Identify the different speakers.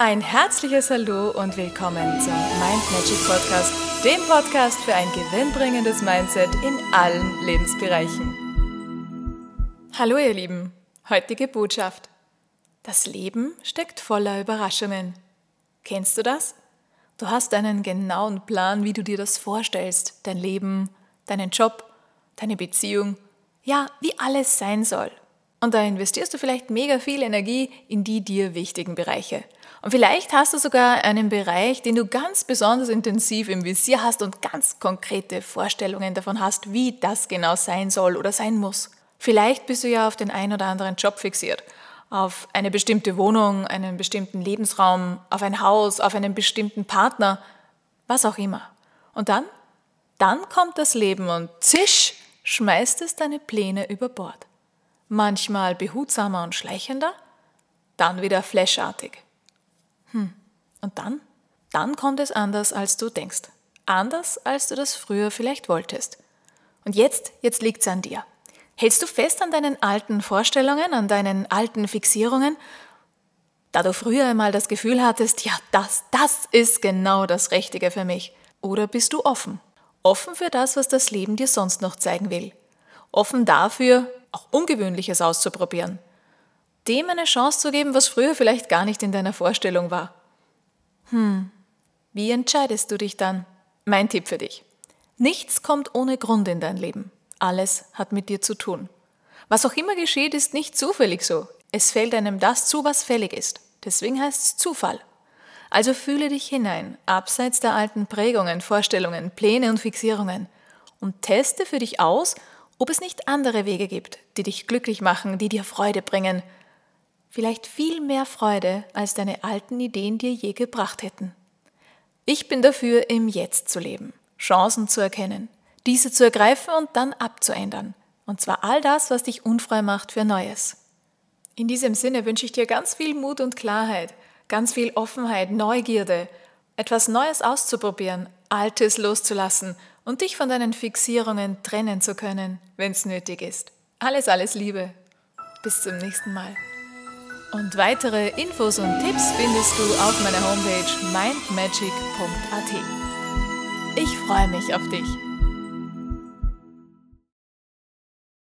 Speaker 1: Ein herzliches Hallo und willkommen zum Mind Magic Podcast, dem Podcast für ein gewinnbringendes Mindset in allen Lebensbereichen. Hallo ihr Lieben, heutige Botschaft. Das Leben steckt voller Überraschungen. Kennst du das? Du hast einen genauen Plan, wie du dir das vorstellst, dein Leben, deinen Job, deine Beziehung, ja, wie alles sein soll. Und da investierst du vielleicht mega viel Energie in die dir wichtigen Bereiche. Und vielleicht hast du sogar einen Bereich, den du ganz besonders intensiv im Visier hast und ganz konkrete Vorstellungen davon hast, wie das genau sein soll oder sein muss. Vielleicht bist du ja auf den einen oder anderen Job fixiert, auf eine bestimmte Wohnung, einen bestimmten Lebensraum, auf ein Haus, auf einen bestimmten Partner, was auch immer. Und dann? Dann kommt das Leben und zisch schmeißt es deine Pläne über Bord. Manchmal behutsamer und schleichender, dann wieder flashartig. Hm. Und dann? Dann kommt es anders, als du denkst. Anders, als du das früher vielleicht wolltest. Und jetzt, jetzt liegt's an dir. Hältst du fest an deinen alten Vorstellungen, an deinen alten Fixierungen? Da du früher einmal das Gefühl hattest, ja, das, das ist genau das Richtige für mich. Oder bist du offen? Offen für das, was das Leben dir sonst noch zeigen will. Offen dafür, auch Ungewöhnliches auszuprobieren dem eine Chance zu geben, was früher vielleicht gar nicht in deiner Vorstellung war. Hm, wie entscheidest du dich dann? Mein Tipp für dich. Nichts kommt ohne Grund in dein Leben. Alles hat mit dir zu tun. Was auch immer geschieht, ist nicht zufällig so. Es fällt einem das zu, was fällig ist. Deswegen heißt es Zufall. Also fühle dich hinein, abseits der alten Prägungen, Vorstellungen, Pläne und Fixierungen und teste für dich aus, ob es nicht andere Wege gibt, die dich glücklich machen, die dir Freude bringen, vielleicht viel mehr Freude, als deine alten Ideen dir je gebracht hätten. Ich bin dafür, im Jetzt zu leben, Chancen zu erkennen, diese zu ergreifen und dann abzuändern. Und zwar all das, was dich unfrei macht für Neues. In diesem Sinne wünsche ich dir ganz viel Mut und Klarheit, ganz viel Offenheit, Neugierde, etwas Neues auszuprobieren, Altes loszulassen und dich von deinen Fixierungen trennen zu können, wenn es nötig ist. Alles, alles Liebe. Bis zum nächsten Mal. Und weitere Infos und Tipps findest du auf meiner Homepage mindmagic.at. Ich freue mich auf dich.